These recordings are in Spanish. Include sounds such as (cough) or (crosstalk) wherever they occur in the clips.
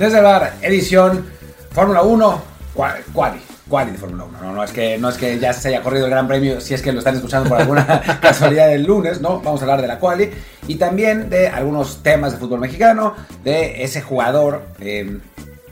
Desde el bar, edición Fórmula 1, quali, quali de Fórmula 1. No, no, es que, no es que ya se haya corrido el Gran Premio, si es que lo están escuchando por alguna (laughs) casualidad del lunes, ¿no? Vamos a hablar de la quali y también de algunos temas de fútbol mexicano, de ese jugador, eh,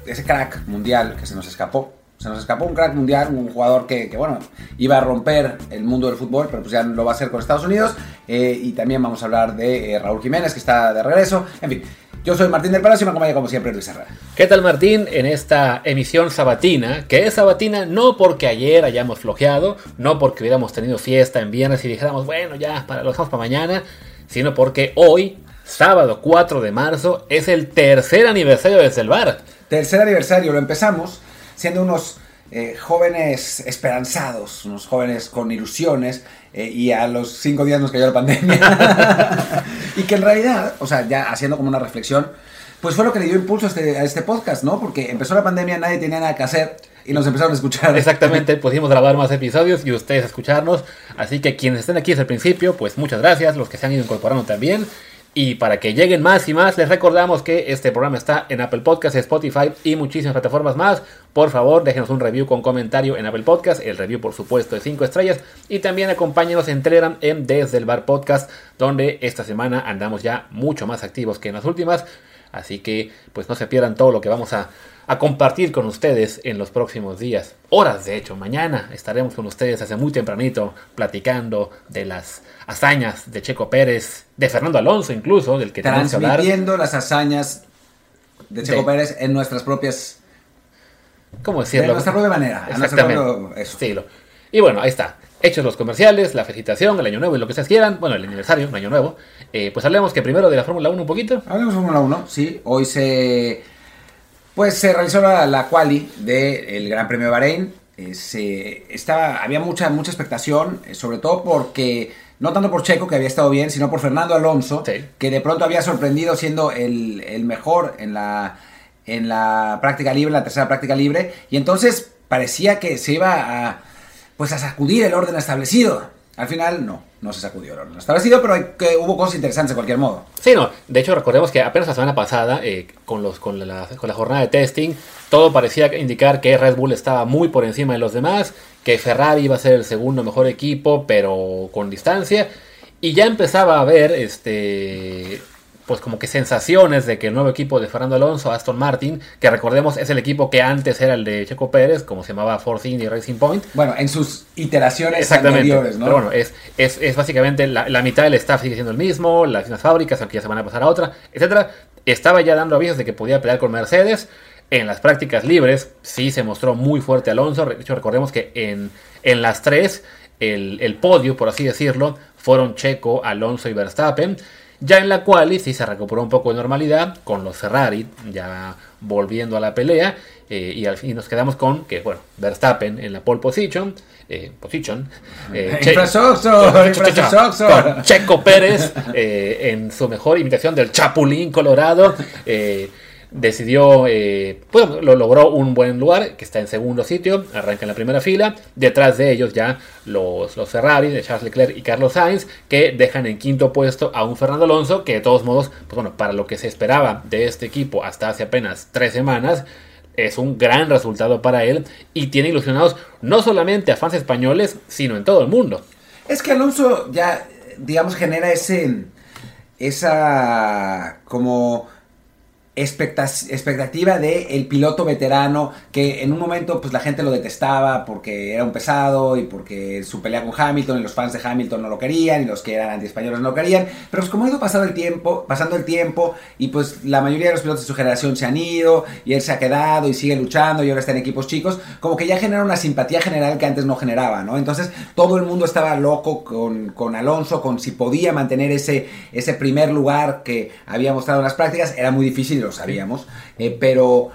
ese crack mundial que se nos escapó. Se nos escapó un crack mundial, un jugador que, que, bueno, iba a romper el mundo del fútbol, pero pues ya lo va a hacer con Estados Unidos. Eh, y también vamos a hablar de eh, Raúl Jiménez, que está de regreso. En fin, yo soy Martín del Palacio y me acompaña como siempre Luis Herrera. ¿Qué tal Martín? En esta emisión sabatina, que es sabatina no porque ayer hayamos flojeado, no porque hubiéramos tenido fiesta en viernes y dijéramos, bueno, ya, para, lo dejamos para mañana, sino porque hoy, sábado 4 de marzo, es el tercer aniversario de Selvar. Tercer aniversario, lo empezamos siendo unos eh, jóvenes esperanzados, unos jóvenes con ilusiones, eh, y a los cinco días nos cayó la pandemia. (laughs) y que en realidad, o sea, ya haciendo como una reflexión, pues fue lo que le dio impulso a este, a este podcast, ¿no? Porque empezó la pandemia, nadie tenía nada que hacer y nos empezaron a escuchar. Exactamente, (laughs) pudimos grabar más episodios y ustedes escucharnos. Así que quienes estén aquí desde el principio, pues muchas gracias, los que se han ido incorporando también. Y para que lleguen más y más, les recordamos que este programa está en Apple Podcasts, Spotify y muchísimas plataformas más. Por favor, déjenos un review con comentario en Apple Podcasts. El review, por supuesto, de 5 estrellas. Y también acompáñenos en Telegram en Desde el Bar Podcast, donde esta semana andamos ya mucho más activos que en las últimas. Así que, pues no se pierdan todo lo que vamos a, a compartir con ustedes en los próximos días. Horas, de hecho, mañana estaremos con ustedes hace muy tempranito platicando de las hazañas de Checo Pérez, de Fernando Alonso incluso, del que tenemos que hablar. Transmitiendo las hazañas de Checo de... Pérez en nuestras propias... ¿Cómo decirlo? De nuestra propia manera. Exactamente. Propio estilo. Y bueno, ahí está. Hechos los comerciales, la felicitación, el año nuevo y lo que ustedes quieran, bueno, el aniversario, un año nuevo, eh, pues hablemos que primero de la Fórmula 1 un poquito. Hablemos de Fórmula 1, sí. Hoy se pues se realizó la, la quali del Gran Premio de Bahrein. Eh, se, estaba, había mucha, mucha expectación, eh, sobre todo porque, no tanto por Checo, que había estado bien, sino por Fernando Alonso, sí. que de pronto había sorprendido siendo el, el mejor en la, en la práctica libre, la tercera práctica libre, y entonces parecía que se iba a, pues a sacudir el orden establecido. Al final no, no se sacudió el orden establecido, pero hay, que, hubo cosas interesantes de cualquier modo. Sí, no, de hecho recordemos que apenas la semana pasada, eh, con, los, con, la, con la jornada de testing, todo parecía indicar que Red Bull estaba muy por encima de los demás, que Ferrari iba a ser el segundo mejor equipo, pero con distancia, y ya empezaba a haber este pues como que sensaciones de que el nuevo equipo de Fernando Alonso, Aston Martin, que recordemos es el equipo que antes era el de Checo Pérez, como se llamaba Force Indy Racing Point. Bueno, en sus iteraciones Exactamente. anteriores, ¿no? Pero bueno, es, es, es básicamente la, la, mitad del staff sigue siendo el mismo, las mismas fábricas, aunque ya se van a pasar a otra, etcétera. Estaba ya dando avisos de que podía pelear con Mercedes. En las prácticas libres sí se mostró muy fuerte Alonso. De hecho, recordemos que en, en las tres, el, el podio, por así decirlo, fueron Checo, Alonso y Verstappen. Ya en la quali sí se recuperó un poco de normalidad con los Ferrari ya volviendo a la pelea eh, y al fin nos quedamos con que bueno Verstappen en la pole position eh, position eh, (laughs) che (laughs) Checo Pérez eh, en su mejor imitación del Chapulín Colorado eh, decidió, eh, pues lo logró un buen lugar, que está en segundo sitio, arranca en la primera fila, detrás de ellos ya los, los Ferrari de Charles Leclerc y Carlos Sainz, que dejan en quinto puesto a un Fernando Alonso, que de todos modos, pues bueno, para lo que se esperaba de este equipo hasta hace apenas tres semanas, es un gran resultado para él y tiene ilusionados no solamente a fans españoles, sino en todo el mundo. Es que Alonso ya, digamos, genera ese, esa, como expectativa de el piloto veterano que en un momento pues la gente lo detestaba porque era un pesado y porque su pelea con Hamilton y los fans de Hamilton no lo querían y los que eran anti-españoles no lo querían. Pero pues como ha ido pasando el tiempo pasando el tiempo y pues la mayoría de los pilotos de su generación se han ido y él se ha quedado y sigue luchando y ahora está en equipos chicos como que ya genera una simpatía general que antes no generaba no entonces todo el mundo estaba loco con, con Alonso con si podía mantener ese ese primer lugar que había mostrado en las prácticas. Era muy difícil lo sabíamos, eh, pero,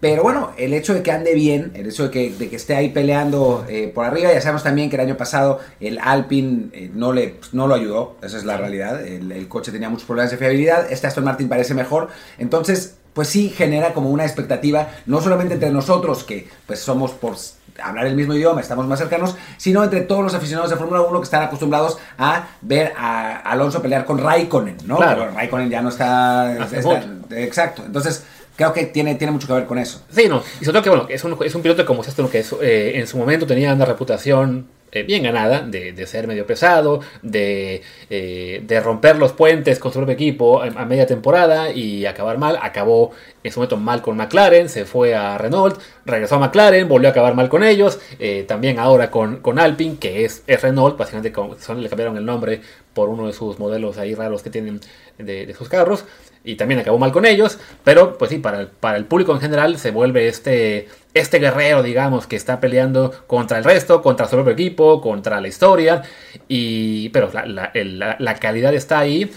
pero bueno, el hecho de que ande bien, el hecho de que, de que esté ahí peleando eh, por arriba, ya sabemos también que el año pasado el Alpine eh, no, le, no lo ayudó, esa es la realidad, el, el, coche tenía muchos problemas de fiabilidad, este Aston Martin parece mejor, entonces pues sí genera como una expectativa, no solamente entre nosotros, que pues somos por hablar el mismo idioma, estamos más cercanos, sino entre todos los aficionados de Fórmula 1 que están acostumbrados a ver a Alonso pelear con Raikkonen, ¿no? Claro. Pero Raikkonen ya no está, está, Exacto. Entonces, creo que tiene, tiene mucho que ver con eso. Sí, no. Y sobre todo que, bueno, es un, es un piloto como esto, que es, eh, en su momento tenía una reputación eh, bien ganada de, ser medio pesado, de, eh, de, romper los puentes con su propio equipo a, media temporada y acabar mal. Acabó en su momento mal con McLaren, se fue a Renault, regresó a McLaren, volvió a acabar mal con ellos. Eh, también ahora con, con Alpine, que es, Renault, básicamente son, le cambiaron el nombre por uno de sus modelos ahí raros que tienen de, de sus carros y también acabó mal con ellos, pero pues sí, para el, para el público en general se vuelve este, este guerrero, digamos, que está peleando contra el resto, contra su propio equipo, contra la historia, y, pero la, la, calidad está ahí.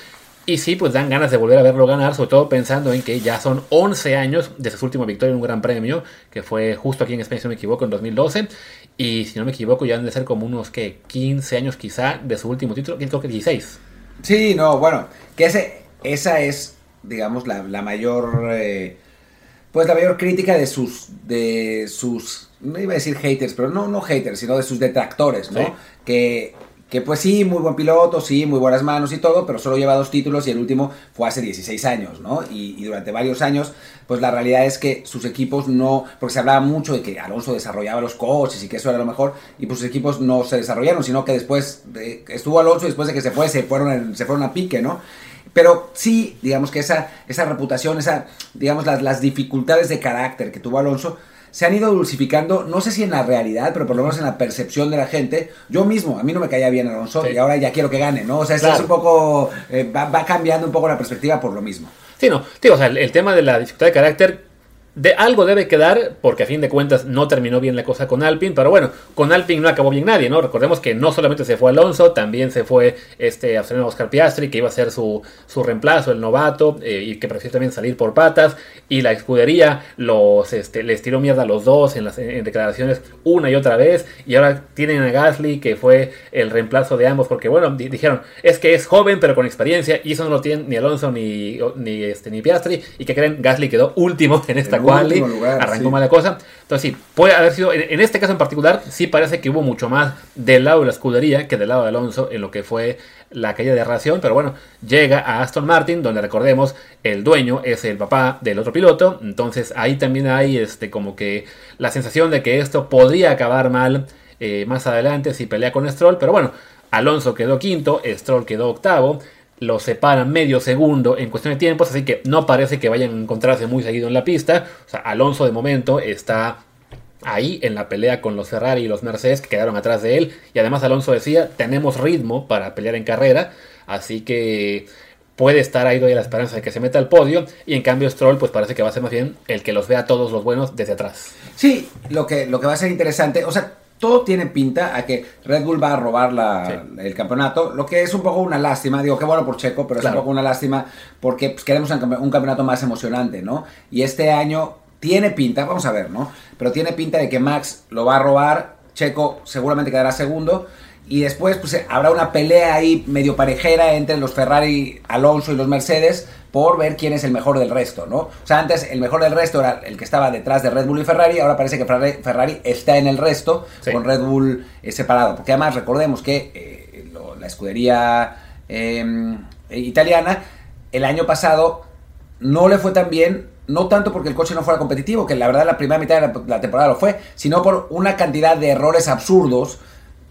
Y sí, pues dan ganas de volver a verlo ganar, sobre todo pensando en que ya son 11 años desde su última victoria en un gran premio, que fue justo aquí en España, si no me equivoco, en 2012. Y si no me equivoco, ya han de ser como unos que 15 años quizá de su último título, creo que 16. Sí, no, bueno, que ese, esa es digamos, la, la mayor, eh, pues la mayor crítica de sus, de sus, no iba a decir haters, pero no, no haters, sino de sus detractores, ¿no? Que, que pues sí, muy buen piloto, sí, muy buenas manos y todo, pero solo lleva dos títulos y el último fue hace 16 años, ¿no? Y, y, durante varios años, pues la realidad es que sus equipos no, porque se hablaba mucho de que Alonso desarrollaba los coches y que eso era lo mejor, y pues sus equipos no se desarrollaron, sino que después de, estuvo Alonso y después de que se fue, se fueron, se fueron a pique, ¿no? Pero sí, digamos que esa, esa reputación, esa, digamos, las, las dificultades de carácter que tuvo Alonso, se han ido dulcificando, no sé si en la realidad, pero por lo menos en la percepción de la gente. Yo mismo, a mí no me caía bien Alonso y ahora ya quiero que gane, ¿no? O sea, es, un poco, eh, va, cambiando un poco la perspectiva por lo mismo. Sí, no, tío, o sea, el tema de la dificultad de carácter de algo debe quedar, porque a fin de cuentas no terminó bien la cosa con Alpine, pero bueno, con Alpine no acabó bien nadie, ¿no? Recordemos que no solamente se fue Alonso, también se fue este Oscar Piastri, que iba a ser su, su reemplazo, el novato, eh, y que prefirió también salir por patas, y la escudería los, este, les tiró mierda a los dos en las en declaraciones una y otra vez, y ahora tienen a Gasly, que fue el reemplazo de ambos, porque bueno, dijeron, es que es joven pero con experiencia, y eso no lo tienen ni Alonso ni, ni, este, ni Piastri, y que creen, Gasly quedó último en esta Wally, arrancó mala cosa. Entonces sí, puede haber sido, en, este caso en particular, sí parece que hubo mucho más del lado de la escudería que del lado de Alonso en lo que fue la caída de ración, pero bueno, llega a Aston Martin, donde recordemos, el dueño es el papá del otro piloto, entonces ahí también hay este como que la sensación de que esto podría acabar mal eh, más adelante si pelea con Stroll, pero bueno, Alonso quedó quinto, Stroll quedó octavo, lo separan medio segundo en cuestión de tiempos, así que no parece que vayan a encontrarse muy seguido en la pista. O sea, Alonso de momento está ahí en la pelea con los Ferrari y los Mercedes que quedaron atrás de él. Y además Alonso decía, tenemos ritmo para pelear en carrera, así que puede estar ahí la esperanza de que se meta al podio. Y en cambio Stroll pues parece que va a ser más bien el que los vea a todos los buenos desde atrás. Sí, lo que, lo que va a ser interesante, o sea, todo tiene pinta a que Red Bull va a robar el campeonato, lo que es un poco una lástima, digo, qué bueno por Checo, pero es un poco una lástima porque pues, queremos un, campeonato más emocionante, ¿no? Y este año tiene pinta, vamos a ver, ¿no? Pero tiene pinta de que Max lo va a robar, Checo seguramente quedará segundo, y después pues habrá una pelea ahí medio parejera entre los Ferrari, Alonso y los Mercedes por ver quién es el mejor del resto, ¿no? O sea, antes el mejor del resto era el que estaba detrás de Red Bull y Ferrari, ahora parece que Ferrari está en el resto con Red Bull eh, separado. Porque además recordemos que eh, la escudería em, italiana el año pasado no le fue tan bien no tanto porque el coche no fuera competitivo, que la verdad la primera mitad de la, temporada lo fue, sino por una cantidad de errores absurdos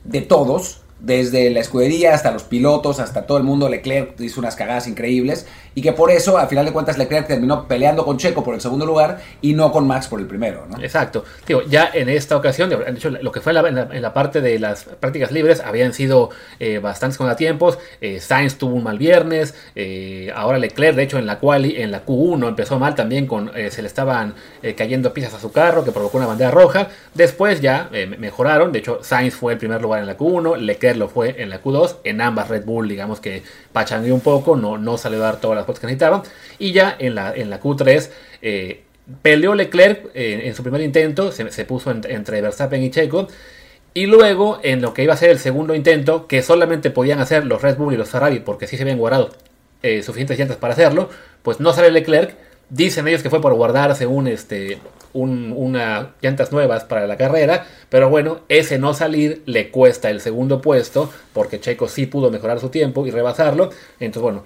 de todos, desde la escudería hasta los pilotos, hasta todo el mundo, Leclerc hizo unas cagadas increíbles y que por eso, al final de cuentas, Leclerc terminó peleando con Checo por el segundo lugar y no con Max por el primero. Exacto. Digo, ya en esta ocasión, de hecho, lo que fue en la, parte de las prácticas libres habían sido eh, bastantes contratiempos. Eh, Sainz tuvo un mal viernes, eh, ahora Leclerc, de hecho, en la quali, en la Q1 empezó mal también, con eh, se le estaban cayendo piezas a su carro que provocó una bandera roja. Después ya mejoraron, de hecho, Sainz fue el primer lugar en la Q1, Leclerc lo fue en la Q2, en ambas Red Bull, digamos que pachangueó un poco, no, no salió a dar todas las que necesitaban. Y ya en la, en la Q3 eh, peleó Leclerc eh, en su primer intento, se, puso entre Verstappen y Checo. Y luego, en lo que iba a ser el segundo intento, que solamente podían hacer los Red Bull y los Ferrari, porque sí se habían guardado eh, suficientes llantas para hacerlo, pues no sale Leclerc. Dicen ellos que fue por guardarse un, este, unas llantas nuevas para la carrera, pero bueno, ese no salir le cuesta el segundo puesto, porque Checo sí pudo mejorar su tiempo y rebasarlo. Entonces, bueno,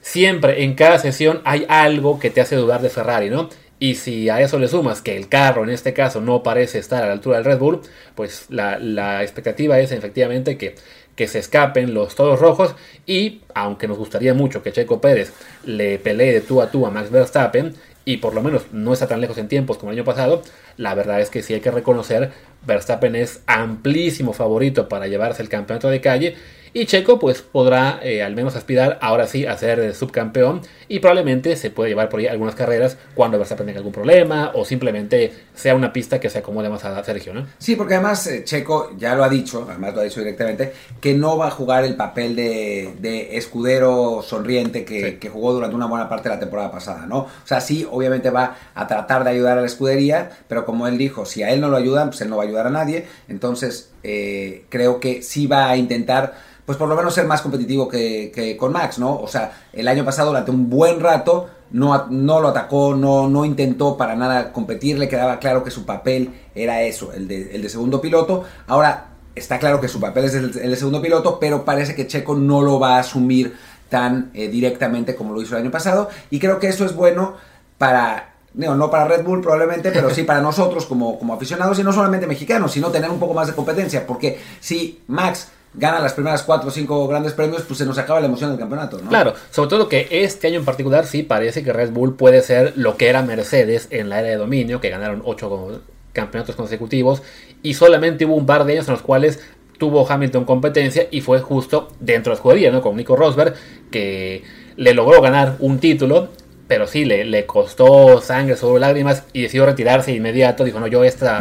siempre en cada sesión hay algo que te hace dudar de Ferrari, ¿no? Y si a eso le sumas que el carro en este caso no parece estar a la altura del Red Bull, pues la, la expectativa es efectivamente que, que se escapen los todos rojos y aunque nos gustaría mucho que Checo Pérez le pelee de tú a tú a Max Verstappen y por lo menos no está tan lejos en tiempos como el año pasado, la verdad es que sí hay que reconocer Verstappen es amplísimo favorito para llevarse el campeonato de calle y Checo pues podrá eh, al menos aspirar ahora sí a ser eh, subcampeón y probablemente se puede llevar por ahí algunas carreras cuando Verstappen tenga algún problema o simplemente sea una pista que se acomode más a Sergio, ¿no? Sí, porque además eh, Checo ya lo ha dicho, además lo ha dicho directamente, que no va a jugar el papel de, escudero sonriente que, que, jugó durante una buena parte de la temporada pasada, ¿no? O sea, sí, obviamente va a tratar de ayudar a la escudería, pero como él dijo, si a él no lo ayudan, pues él no va a ayudar a nadie, entonces creo que sí va a intentar pues por lo menos ser más competitivo que, con Max, ¿no? O sea, el año pasado durante un buen rato no, no lo atacó, no, no intentó para nada competir, le quedaba claro que su papel era eso, el de, el de segundo piloto. Ahora está claro que su papel es el, de segundo piloto, pero parece que Checo no lo va a asumir tan eh, directamente como lo hizo el año pasado. Y creo que eso es bueno para, no, no para Red Bull probablemente, pero sí para nosotros como, como aficionados y no solamente mexicanos, sino tener un poco más de competencia. Porque si Max gana las primeras cuatro o cinco grandes premios, pues se nos acaba la emoción del campeonato, ¿no? Claro, sobre todo que este año en particular sí parece que Red Bull puede ser lo que era Mercedes en la era de dominio, que ganaron ocho campeonatos consecutivos y solamente hubo un par de años en los cuales tuvo Hamilton competencia y fue justo dentro de la escudería, ¿no? Con Nico Rosberg, que le logró ganar un título pero sí, le, le costó sangre, sobre lágrimas y decidió retirarse de inmediato. Dijo, no, yo esta,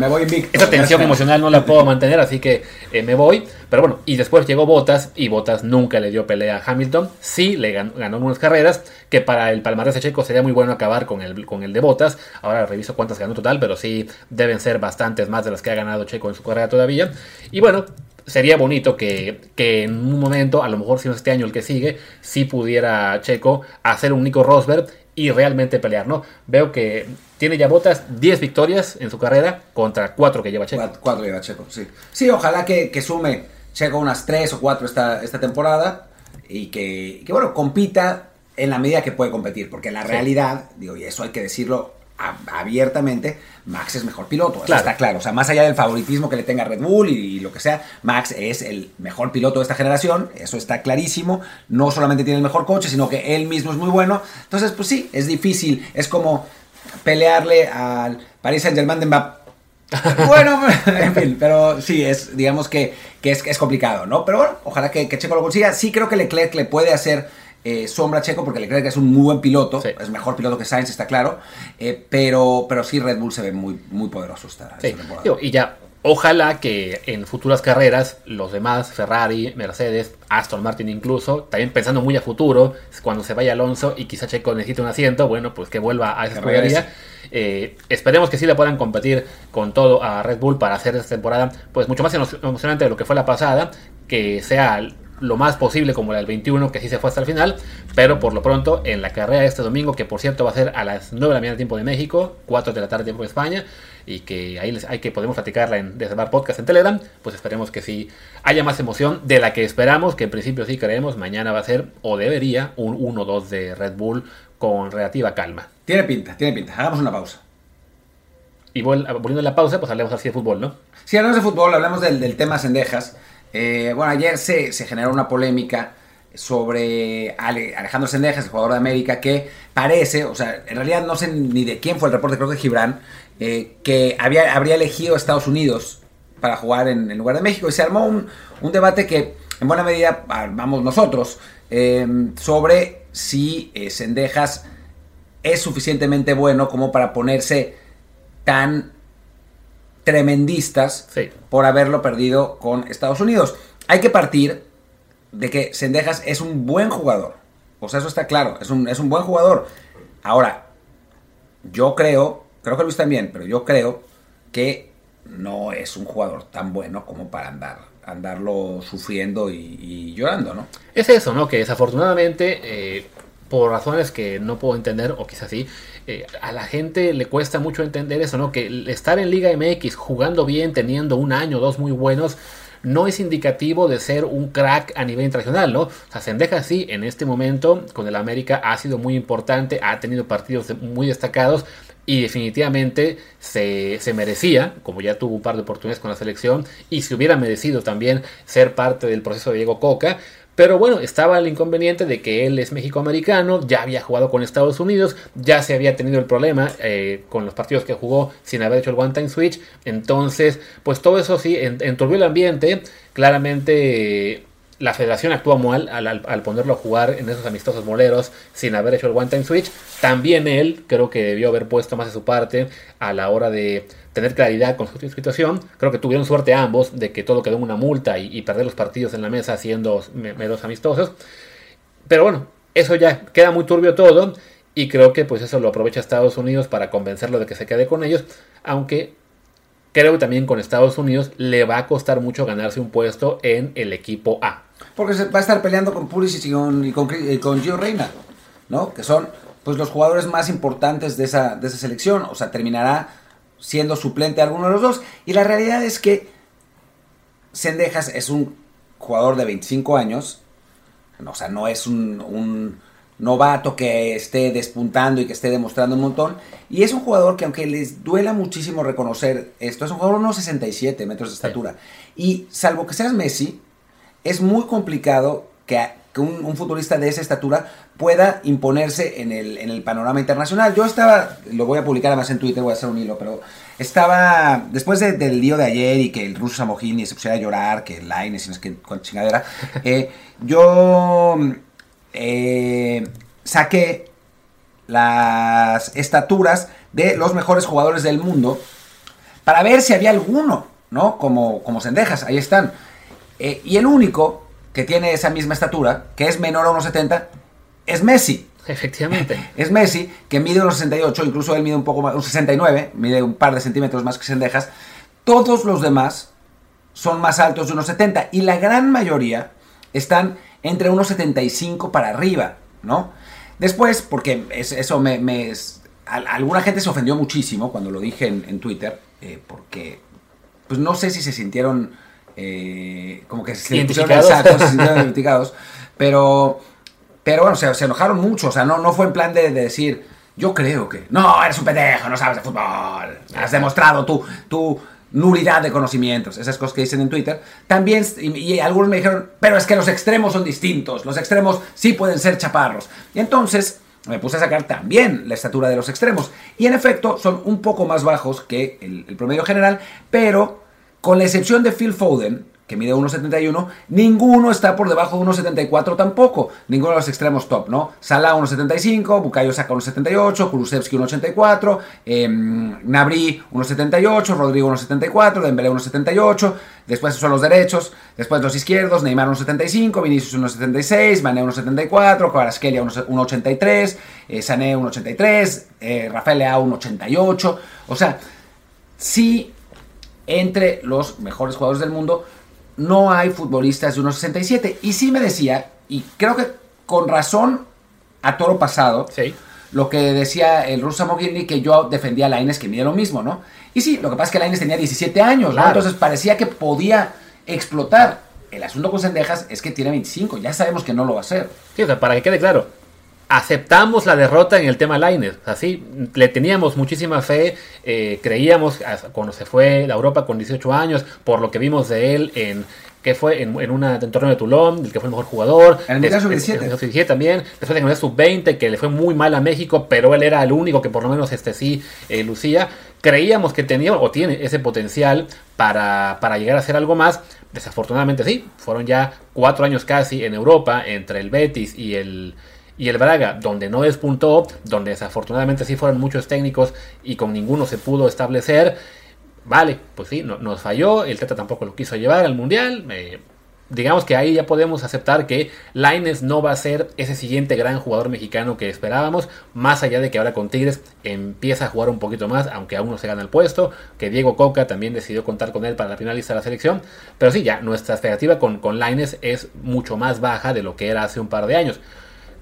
esta tensión emocional no la puedo mantener, así que eh, me voy. Pero bueno, y después llegó Botas y Botas nunca le dio pelea a Hamilton. Sí, le ganó, ganó unas carreras que para el palmarés de Checo sería muy bueno acabar con el, con el de Botas. Ahora reviso cuántas ganó total, pero sí deben ser bastantes más de las que ha ganado Checo en su carrera todavía. Y bueno, sería bonito que, que, en un momento, a lo mejor si no este año el que sigue, sí pudiera Checo hacer un Nico Rosberg y realmente pelear, ¿no? Veo que tiene ya botas 10 victorias en su carrera contra 4 que lleva Checo. 4 lleva Checo, sí. Sí, ojalá que, sume Checo unas 3 o 4 esta, esta temporada y que, que, bueno, compita en la medida que puede competir, porque la realidad, digo, y eso hay que decirlo abiertamente, Max es mejor piloto, eso está claro. O sea, más allá del favoritismo que le tenga Red Bull y, lo que sea, Max es el mejor piloto de esta generación, eso está clarísimo. No solamente tiene el mejor coche, sino que él mismo es muy bueno. Entonces, pues sí, es difícil, es como pelearle al Paris Saint Germain de Mbappé. (laughs) bueno, (laughs) en fin, pero sí, es, digamos que, es, es, complicado, ¿no? Pero bueno, ojalá que, que Checo lo consiga. Sí creo que Leclerc le puede hacer eh, sombra Checo porque le cree que es un muy buen piloto, es mejor piloto que Sainz, está claro, eh, pero, pero sí Red Bull se ve muy, muy poderoso esta, temporada. y ya, ojalá que en futuras carreras los demás, Ferrari, Mercedes, Aston Martin incluso, también pensando muy a futuro, cuando se vaya Alonso y quizá Checo necesite un asiento, bueno, pues que vuelva a esa escudería. Eh, esperemos que sí le puedan competir con todo a Red Bull para hacer esta temporada pues mucho más emocionante de lo que fue la pasada, que sea lo más posible como la del 21, que sí se fue hasta el final, pero por lo pronto en la carrera de este domingo, que por cierto va a ser a las 9 de la mañana tiempo de México, 4 de la tarde tiempo de España, y que ahí les, hay que podemos platicarla en desde Bar Podcast en Telegram, pues esperemos que sí haya más emoción de la que esperamos, que en principio sí creemos, mañana va a ser o debería un 1-2 de Red Bull con relativa calma. Tiene pinta, tiene pinta, hagamos una pausa. Y volviendo a la pausa, pues hablemos así de fútbol, ¿no? Sí, hablamos de fútbol, hablamos del, del tema Sendejas. Eh, bueno, ayer se, generó una polémica sobre Alejandro Sendejas, el jugador de América, que parece, o sea, en realidad no sé ni de quién fue el reporte, creo que Gibran, eh, que había, habría elegido Estados Unidos para jugar en, lugar de México. Y se armó un, debate que en buena medida vamos nosotros em, sobre si eh, Sendejas es suficientemente bueno como para ponerse tan tremendistas por haberlo perdido con Estados Unidos. Hay que partir de que Sendejas es un buen jugador. O sea, eso está claro, es un, es un buen jugador. Ahora, yo creo, creo que Luis también, pero yo creo que no es un jugador tan bueno como para andar andarlo sufriendo y, llorando, ¿no? Es eso, ¿no? Que desafortunadamente, eh, por razones que no puedo entender, o quizás sí, eh, a la gente le cuesta mucho entender eso, ¿no? Que estar en Liga MX jugando bien, teniendo un año o dos muy buenos, no es indicativo de ser un crack a nivel internacional, ¿no? O sea, Sendeja sí, en este momento con el América ha sido muy importante, ha tenido partidos muy destacados y definitivamente se, se, merecía, como ya tuvo un par de oportunidades con la selección, y se hubiera merecido también ser parte del proceso de Diego Coca. Pero bueno, estaba el inconveniente de que él es mexicoamericano, ya había jugado con Estados Unidos, ya se había tenido el problema eh, con los partidos que jugó sin haber hecho el one time switch. Entonces, pues todo eso sí, enturbió el ambiente. Claramente la federación actuó mal al, ponerlo a jugar en esos amistosos moleros sin haber hecho el one time switch. También él creo que debió haber puesto más de su parte a la hora de tener claridad con su situación. Creo que tuvieron suerte ambos de que todo quedó en una multa y, perder los partidos en la mesa siendo meros amistosos. Pero bueno, eso ya queda muy turbio todo y creo que pues eso lo aprovecha Estados Unidos para convencerlo de que se quede con ellos, aunque creo que también con Estados Unidos le va a costar mucho ganarse un puesto en el equipo A. Porque se va a estar peleando con Pulisic y con, con, Gio Reina, ¿no? Que son pues los jugadores más importantes de esa, de esa selección. O sea, terminará siendo suplente a alguno de los dos. Y la realidad es que Sendejas es un jugador de 25 años. O sea, no es un, un novato que esté despuntando y que esté demostrando un montón. Y es un jugador que aunque les duela muchísimo reconocer esto, es un jugador de unos 67 metros de estatura. Y salvo que seas Messi, es muy complicado que, un, futbolista de esa estatura pueda imponerse en el, en el panorama internacional. Yo estaba, lo voy a publicar además en Twitter, voy a hacer un hilo, pero estaba, después del lío de ayer y que el ruso Samogini se pusiera a llorar, que el Line, si no es que con chingadera, (laughs) eh, yo eh, saqué las estaturas de los mejores jugadores del mundo para ver si había alguno, ¿no? Como, como Sendejas, ahí están. Eh, y el único que tiene esa misma estatura, que es menor a 1,70, es Messi. Efectivamente. (laughs) Es Messi, que mide unos 68, incluso él mide un poco más, un 69, mide un par de centímetros más que Sendejas. Todos los demás son más altos de unos 70 y la gran mayoría están entre unos 75 para arriba, ¿no? Después, porque eso me, alguna gente se ofendió muchísimo cuando lo dije en, Twitter, eh, porque pues no sé si se sintieron eh, como que se identificados. se (laughs) identificados, pero, pero bueno, se, se, enojaron mucho, o sea, no, no fue en plan de, decir, yo creo que, no, eres un pendejo, no sabes de fútbol, has demostrado tu, tu nulidad de conocimientos, esas cosas que dicen en Twitter. También, y, y, algunos me dijeron, pero es que los extremos son distintos, los extremos sí pueden ser chaparros. Y entonces me puse a sacar también la estatura de los extremos. Y en efecto, son un poco más bajos que el, el promedio general, pero con la excepción de Phil Foden, que mide 1,71, ninguno está por debajo de 1,74 tampoco. Ninguno de los extremos top, ¿no? Salah 1,75, Bukayo saca 1,78, Kulusevski 1,84, eh, Nabri 1,78, Rodrigo 1,74, Dembélé 1,78, después son los derechos, después los izquierdos, Neymar 1,75, Vinicius 1,76, Mané 1,74, Kvaratskhelia 1,83, eh, Sané 1,83, eh, Rafael Leao 1,88, o sea, sí entre los mejores jugadores del mundo, no hay futbolistas de 1.67. Y sí me decía, y creo que con razón a toro pasado, lo que decía el ruso Mogilny, que yo defendía a Laines que mide lo mismo, ¿no? Y sí, lo que pasa es que Laines tenía 17 años, ¿no? Entonces parecía que podía explotar. El asunto con Sendejas es que tiene 25, ya sabemos que no lo va a hacer. Sí, para que quede claro, aceptamos la derrota en el tema Liner. Así, le teníamos muchísima fe, eh, creíamos cuando se fue a Europa con 18 años, por lo que vimos de él en que fue en, en una en torneo de Toulon, el que fue el mejor jugador. En el sub-17. también. Después en el sub-20, que le fue muy mal a México, pero él era el único que por lo menos este sí eh, lucía. Creíamos que tenía o tiene ese potencial para, para llegar a hacer algo más. Desafortunadamente sí, fueron ya cuatro años casi en Europa entre el Betis y el, y el Braga, donde no despuntó, donde desafortunadamente sí fueron muchos técnicos y con ninguno se pudo establecer, vale, pues sí, no, nos falló, el Teta tampoco lo quiso llevar al Mundial, eh, digamos que ahí ya podemos aceptar que Laines no va a ser ese siguiente gran jugador mexicano que esperábamos, más allá de que ahora con Tigres empieza a jugar un poquito más, aunque aún no se gana el puesto, que Diego Coca también decidió contar con él para la finalista de la selección, pero sí, ya nuestra expectativa con, con Laines es mucho más baja de lo que era hace un par de años.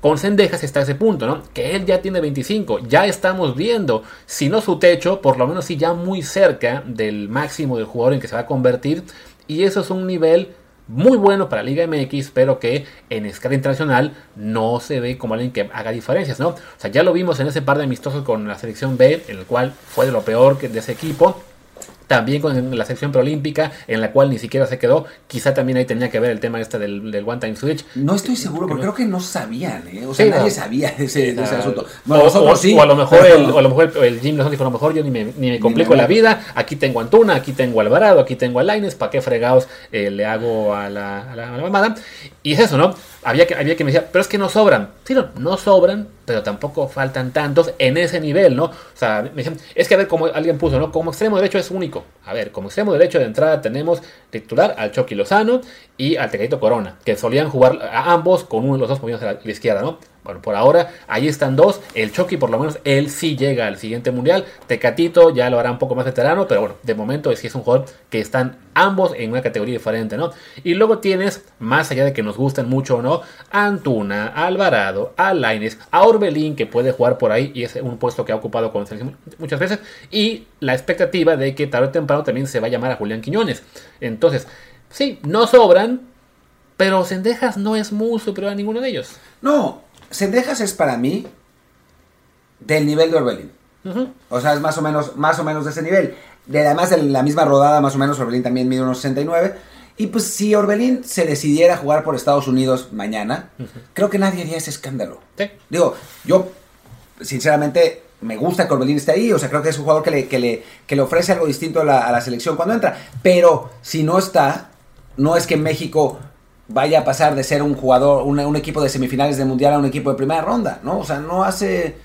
Con Sendejas está ese punto, ¿no? Que él ya tiene 25, ya estamos viendo, si no su techo, por lo menos sí ya muy cerca del máximo del jugador en que se va a convertir. Y eso es un nivel muy bueno para Liga MX, pero que en escala internacional no se ve como alguien que haga diferencias, ¿no? O sea, ya lo vimos en ese par de amistosos con la selección B, en el cual fue de lo peor de ese equipo también con la sección preolímpica, en la cual ni siquiera se quedó. Quizá también ahí tenía que ver el tema este del, del One Time Switch. No estoy seguro, porque creo que no sabían, ¿eh? O sea, Sí, nadie no. sabía de ese, de ese asunto. o, Bueno, nosotros o- sí. o a lo mejor el, o a lo mejor el Jim Lozano dijo, a lo mejor yo ni me, ni me complico la meto". vida, aquí tengo a Antuna, aquí tengo a Alvarado, aquí tengo a Laines, ¿para qué fregados eh, le hago a la, a, la, a la mamada? Y es eso, ¿no? Había que, había que me decía, pero es que no sobran. Sí, no, no sobran, pero tampoco faltan tantos en ese nivel, ¿no? O sea, me decían, es que a ver, como alguien puso, ¿no? Como extremo derecho es único. A ver, como extremo derecho de entrada tenemos titular al Chucky Lozano y al Tecatito Corona, que solían jugar a ambos con uno de los dos movidos a la, izquierda, ¿no? Bueno, por ahora ahí están dos. El Chucky, por lo menos, él sí llega al siguiente mundial. Tecatito ya lo hará un poco más veterano, pero bueno, de momento sí es un jugador que están ambos en una categoría diferente, ¿no? Y luego tienes, más allá de que nos gusten mucho o no, a Antuna, Alvarado, a Laines, a Orbelín, que puede jugar por ahí y es un puesto que ha ocupado con selección muchas veces. Y la expectativa de que tarde o temprano también se va a llamar a Julián Quiñones. Entonces, sí, no sobran, pero Sendejas no es muy superior a ninguno de ellos. No, Sendejas es para mí del nivel de Orbelín. O sea, es más o menos, más o menos de ese nivel. De además de la misma rodada, más o menos, Orbelín también mide unos 69. Y pues si Orbelín se decidiera a jugar por Estados Unidos mañana, creo que nadie haría ese escándalo. Sí. Digo, yo sinceramente me gusta que Orbelín esté ahí, o sea, creo que es un jugador que le, que le, que le ofrece algo distinto a la, a la selección cuando entra. Pero si no está, no es que México vaya a pasar de ser un jugador, una- un equipo de semifinales del Mundial a un equipo de primera ronda, ¿no? O sea, no hace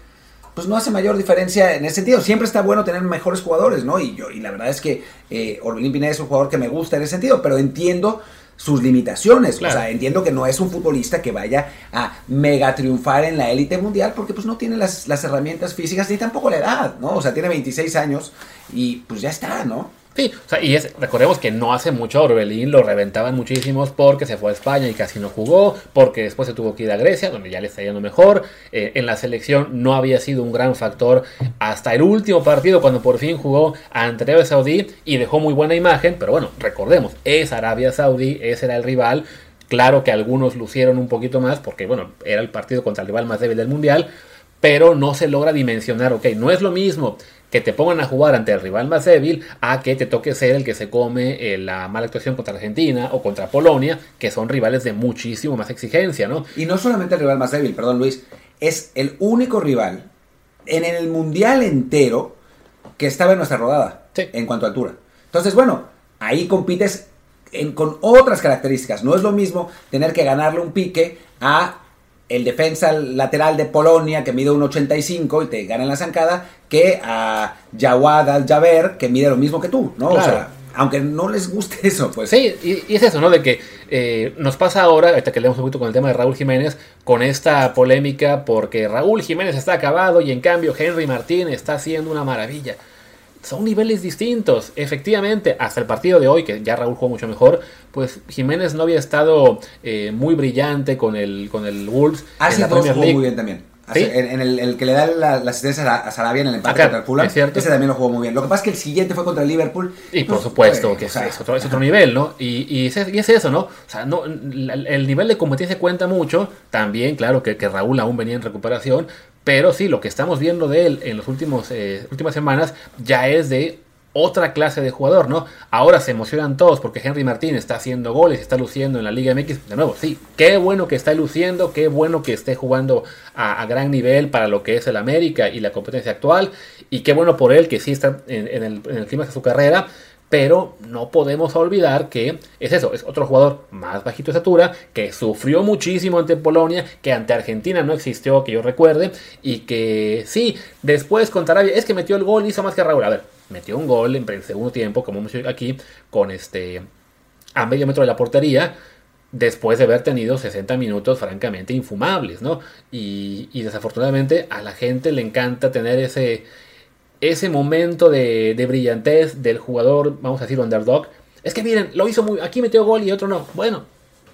pues no hace mayor diferencia en ese sentido. Siempre está bueno tener mejores jugadores, ¿no? Y yo y la verdad es que eh, Orbelín Pineda es un jugador que me gusta en ese sentido, pero entiendo sus limitaciones. Claro. O sea, entiendo que no es un futbolista que vaya a mega triunfar en la élite mundial porque pues no tiene las, las herramientas físicas ni tampoco la edad, ¿no? O sea, tiene 26 años y pues ya está, ¿no? Sí, o sea, y es, recordemos que no hace mucho a Orbelín lo reventaban muchísimos porque se fue a España y casi no jugó, porque después se tuvo que ir a Grecia, donde ya le está yendo mejor. Eh, en la selección no había sido un gran factor hasta el último partido, cuando por fin jugó ante Arabia Saudí y dejó muy buena imagen, pero bueno, recordemos, es Arabia Saudí, ese era el rival. Claro que algunos lucieron un poquito más, porque bueno, era el partido contra el rival más débil del mundial, pero no se logra dimensionar, ok, no es lo mismo que te pongan a jugar ante el rival más débil a que te toque ser el que se come eh, la mala actuación contra Argentina o contra Polonia, que son rivales de muchísimo más exigencia, ¿no? Y no solamente el rival más débil, perdón Luis, es el único rival en el mundial entero que estaba en nuestra rodada Sí. en cuanto a altura. Entonces, bueno, ahí compites en- con otras características. No es lo mismo tener que ganarle un pique a el defensa lateral de Polonia que mide 1.85 y te gana en la zancada que a Jawad Al-Jaber que mide lo mismo que tú, ¿no? O sea, aunque no les guste (laughs) eso, pues Sí, y, y es eso, ¿no? De que eh, nos pasa ahora, ahorita que leemos un poquito con el tema de Raúl Jiménez, con esta polémica porque Raúl Jiménez está acabado y en cambio Henry Martín está haciendo una maravilla. Son niveles distintos, efectivamente, hasta el partido de hoy, que ya Raúl jugó mucho mejor, pues Jiménez no había estado eh, muy brillante con el, con el Wolves Hace en la dos Premier jugó League. muy bien también. ¿Sí? En, en el, el que le da la, la asistencia a, Sarabia en el empate contra el Fulham, es ese también lo jugó muy bien. Lo que pasa es que el siguiente fue contra el Liverpool. Y por pues, supuesto que es, otro, es otro nivel, ¿no? Y, y, es, y es eso, ¿no? O sea, no, el nivel de competencia cuenta mucho. También, claro, que, que Raúl aún venía en recuperación. Pero sí, lo que estamos viendo de él en las últimos, eh, últimas semanas ya es de otra clase de jugador, ¿no? Ahora se emocionan todos porque Henry Martín está haciendo goles, está luciendo en la Liga MX. De nuevo, sí, qué bueno que está luciendo, qué bueno que esté jugando a, gran nivel para lo que es el América y la competencia actual. Y qué bueno por él que sí está en, en el, en el clima de su carrera. Pero no podemos olvidar que es eso, es otro jugador más bajito de estatura, que sufrió muchísimo ante Polonia, que ante Argentina no existió, que yo recuerde, y que sí, después contra Arabia, es que metió el gol, hizo más que Raúl. A ver, metió un gol en el segundo tiempo, como hemos aquí, con este a medio metro de la portería, después de haber tenido 60 minutos francamente infumables, ¿no? Y desafortunadamente a la gente le encanta tener ese ese momento de, brillantez del jugador, vamos a decir, underdog. Es que miren, lo hizo muy. Aquí metió gol y otro no. Bueno,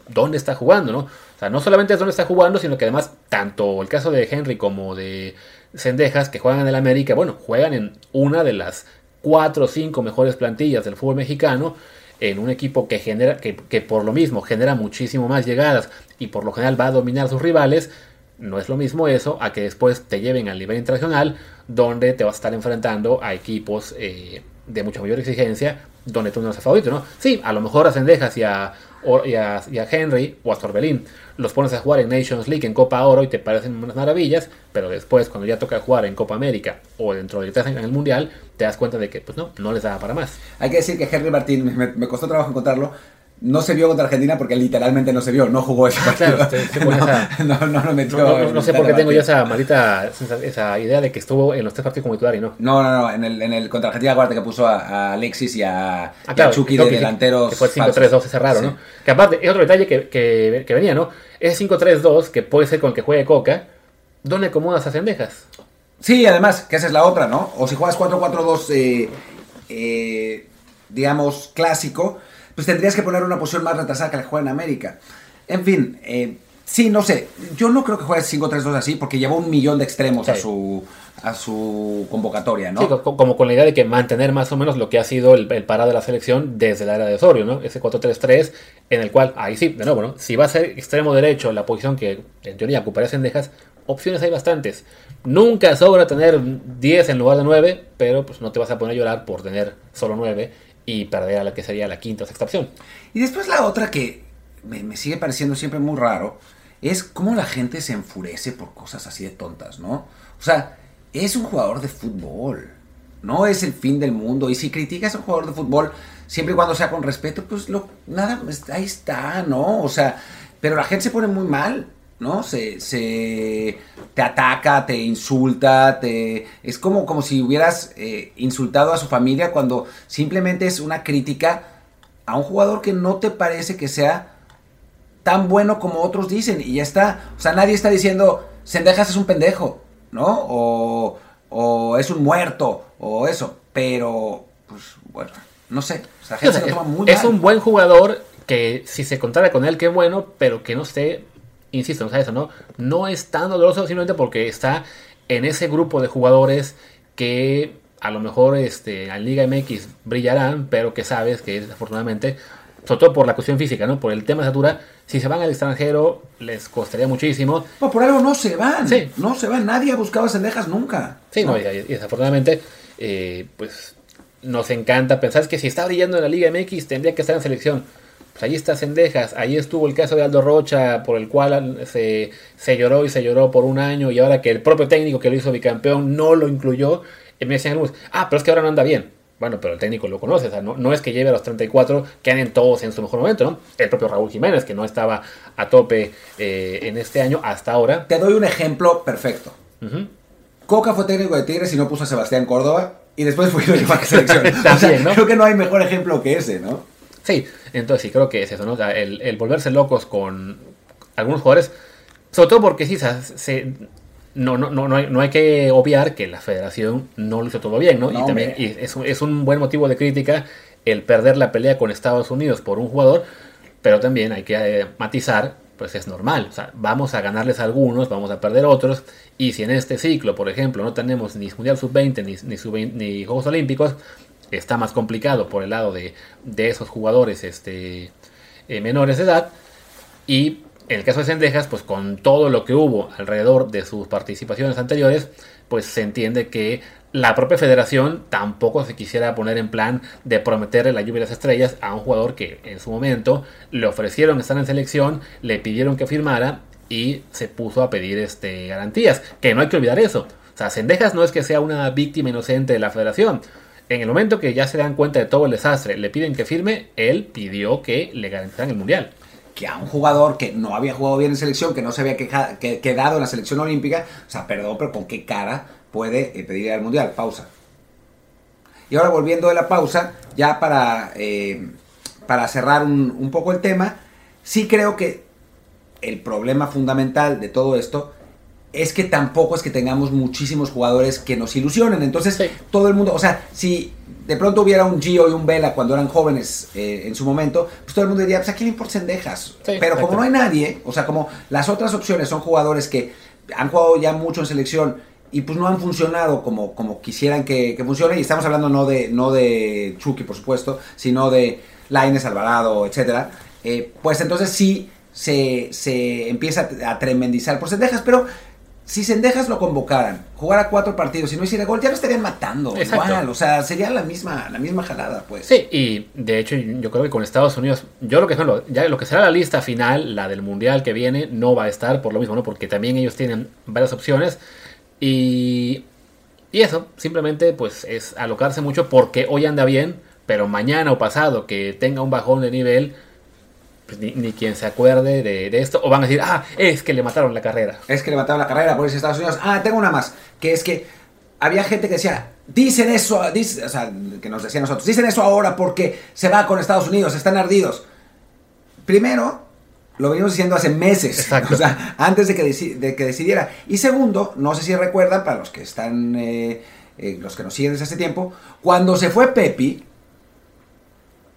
¿dónde está jugando, no? O sea, no solamente es dónde está jugando, sino que además, tanto el caso de Henry como de Sendejas, que juegan en el América, bueno, juegan en una de las cuatro o cinco mejores plantillas del fútbol mexicano. en un equipo que genera, que, que por lo mismo genera muchísimo más llegadas y por lo general va a dominar a sus rivales, no es lo mismo eso a que después te lleven al nivel internacional, donde te vas a estar enfrentando a equipos eh, de mucha mayor exigencia, donde tú no eres favorito, ¿no? Sí, a lo mejor a Sendejas y a, y a, Henry o a Sorbelín los pones a jugar en Nations League, en Copa Oro, y te parecen unas maravillas, pero después, cuando ya toca jugar en Copa América o dentro de en el Mundial, te das cuenta de que, pues no, no les da para más. Hay que decir que Henry Martín, me costó trabajo encontrarlo, no se vio contra Argentina porque literalmente no se vio, no jugó ese partido. (laughs) no, no, no, metió no, sé por qué tengo yo esa maldita esa, idea de que estuvo en los tres partidos como titular y no. No, no, no, en el, en el contra Argentina acuérdate que puso a, Alexis y a, ah, Chucky de delanteros. Que fue el 5-3-2 ese raro, ¿no? Que aparte es otro detalle que, que, que venía, ¿no? Ese 5-3-2 que puede ser con el que juegue Coca, ¿dónde acomodas a Cendejas? Sí, además, que esa es la otra, ¿no? O si juegas 4-4-2, eh, eh, digamos, clásico pues tendrías que poner una posición más retrasada que la que juega en América. En fin, eh, sí, no sé. Yo no creo que juegue 5-3-2 así porque llevó un millón de extremos a su a su convocatoria, ¿no? Sí, como con la idea de que mantener más o menos lo que ha sido el, parado de la selección desde la era de Osorio, ¿no? Ese 4-3-3 en el cual, ahí sí, de nuevo, ¿no? Si va a ser extremo derecho la posición que en teoría ocuparía Sendejas, opciones hay bastantes. Nunca sobra tener 10 en lugar de 9, pero pues no te vas a poner a llorar por tener solo 9 y perder a la que sería la quinta o sexta opción. Y después la otra que me, sigue pareciendo siempre muy raro es cómo la gente se enfurece por cosas así de tontas, ¿no? O sea, es un jugador de fútbol, no es el fin del mundo. Y si criticas a un jugador de fútbol, siempre y cuando sea con respeto, pues lo, nada, ahí está, ¿no? O sea, pero la gente se pone muy mal. ¿No? Se, se, te ataca, te insulta, te es como, como si hubieras eh, insultado a su familia cuando simplemente es una crítica a un jugador que no te parece que sea tan bueno como otros dicen y ya está. O sea, nadie está diciendo Sendejas es un pendejo, ¿no? O, o es un muerto o eso, pero pues bueno, no sé. es un buen jugador que si se contara con él, qué bueno, pero que no esté insisto, no eso, ¿no? No es tan doloroso simplemente porque está en ese grupo de jugadores que a lo mejor este, en Liga MX brillarán, pero que sabes que desafortunadamente, sobre todo por la cuestión física, ¿no? Por el tema de estatura, si se van al extranjero les costaría muchísimo. No, por algo no se van. Sí. No se van. Nadie ha buscado sendejas nunca. Sí, no, y, desafortunadamente, eh, pues nos encanta pensar que si está brillando en la Liga MX tendría que estar en selección. Pues ahí está Cendejas, ahí estuvo el caso de Aldo Rocha, por el cual se, lloró y se lloró por un año, y ahora que el propio técnico que lo hizo bicampeón no lo incluyó, y me decían ah, pero es que ahora no anda bien. Bueno, pero el técnico lo conoce, o sea, no, es que lleve a los 34 que anden todos en su mejor momento, ¿no? El propio Raúl Jiménez, que no estaba a tope eh, en este año hasta ahora. Te doy un ejemplo perfecto. Coca fue técnico de Tigres y no puso a Sebastián Córdoba, y después fue a la selección. (laughs) Creo que no hay mejor ejemplo que ese, ¿no? Sí, entonces sí, creo que es eso, ¿no? el, volverse locos con algunos jugadores, sobre todo porque sí, se, no, no, no, hay, no hay que obviar que la federación no lo hizo todo bien, ¿no? y también es, es, un buen motivo de crítica el perder la pelea con Estados Unidos por un jugador, pero también hay que eh, matizar, pues es normal, o sea, vamos a ganarles algunos, vamos a perder otros, y si en este ciclo, por ejemplo, no tenemos ni Mundial Sub-20 ni, ni, ni Juegos Olímpicos, está más complicado por el lado de, esos jugadores este, eh, menores de edad. Y en el caso de Sendejas, pues con todo lo que hubo alrededor de sus participaciones anteriores, pues se entiende que la propia federación tampoco se quisiera poner en plan de prometerle la lluvia de las estrellas a un jugador que en su momento le ofrecieron estar en selección, le pidieron que firmara y se puso a pedir este, garantías. Que no hay que olvidar eso. O sea, Sendejas no es que sea una víctima inocente de la federación en el momento que ya se dan cuenta de todo el desastre, le piden que firme, él pidió que le garantizaran el mundial. Que a un jugador que no había jugado bien en selección, que no se había quedado en la selección olímpica, o sea, perdón, pero ¿con qué cara puede eh, pedir al mundial? Pausa. Y ahora volviendo de la pausa, ya para, eh, para cerrar un, un poco el tema, sí creo que el problema fundamental de todo esto es que tampoco es que tengamos muchísimos jugadores que nos ilusionen. Entonces, todo el mundo, o sea, si de pronto hubiera un Gio y un Vela cuando eran jóvenes eh, en su momento, pues todo el mundo diría, pues aquí me importa Sendejas. Pero como no hay nadie, o sea, como las otras opciones son jugadores que han jugado ya mucho en selección y pues no han funcionado como, como quisieran que, que funcione, y estamos hablando no de, no de Chucky, por supuesto, sino de Laines, Alvarado, etcétera, eh, pues entonces sí se, se empieza a tremendizar por Sendejas, pero si Sendejas lo convocaran, jugara cuatro partidos y no hiciera gol, ya lo estarían matando. Exacto. Igual, o sea, sería la misma, la misma jalada, pues. Sí, y de hecho yo creo que con Estados Unidos, yo lo que son, ya lo que será la lista final, la del mundial que viene, no va a estar por lo mismo, ¿no? Porque también ellos tienen varias opciones y y eso, simplemente pues es alocarse mucho porque hoy anda bien, pero mañana o pasado que tenga un bajón de nivel, pues ni, ni quien se acuerde de, de esto, o van a decir, ah, es que le mataron la carrera. Es que le mataron la carrera por a Estados Unidos. Ah, tengo una más, que es que había gente que decía, dicen eso, o sea, que nos decían nosotros, dicen eso ahora porque se va con Estados Unidos, están ardidos. Primero, lo venimos diciendo hace meses, (laughs) Exacto. o sea, antes de que, deci- de que decidiera. Y segundo, no sé si recuerdan, para los que están, eh, eh, los que nos siguen desde hace tiempo, cuando se fue Pepi,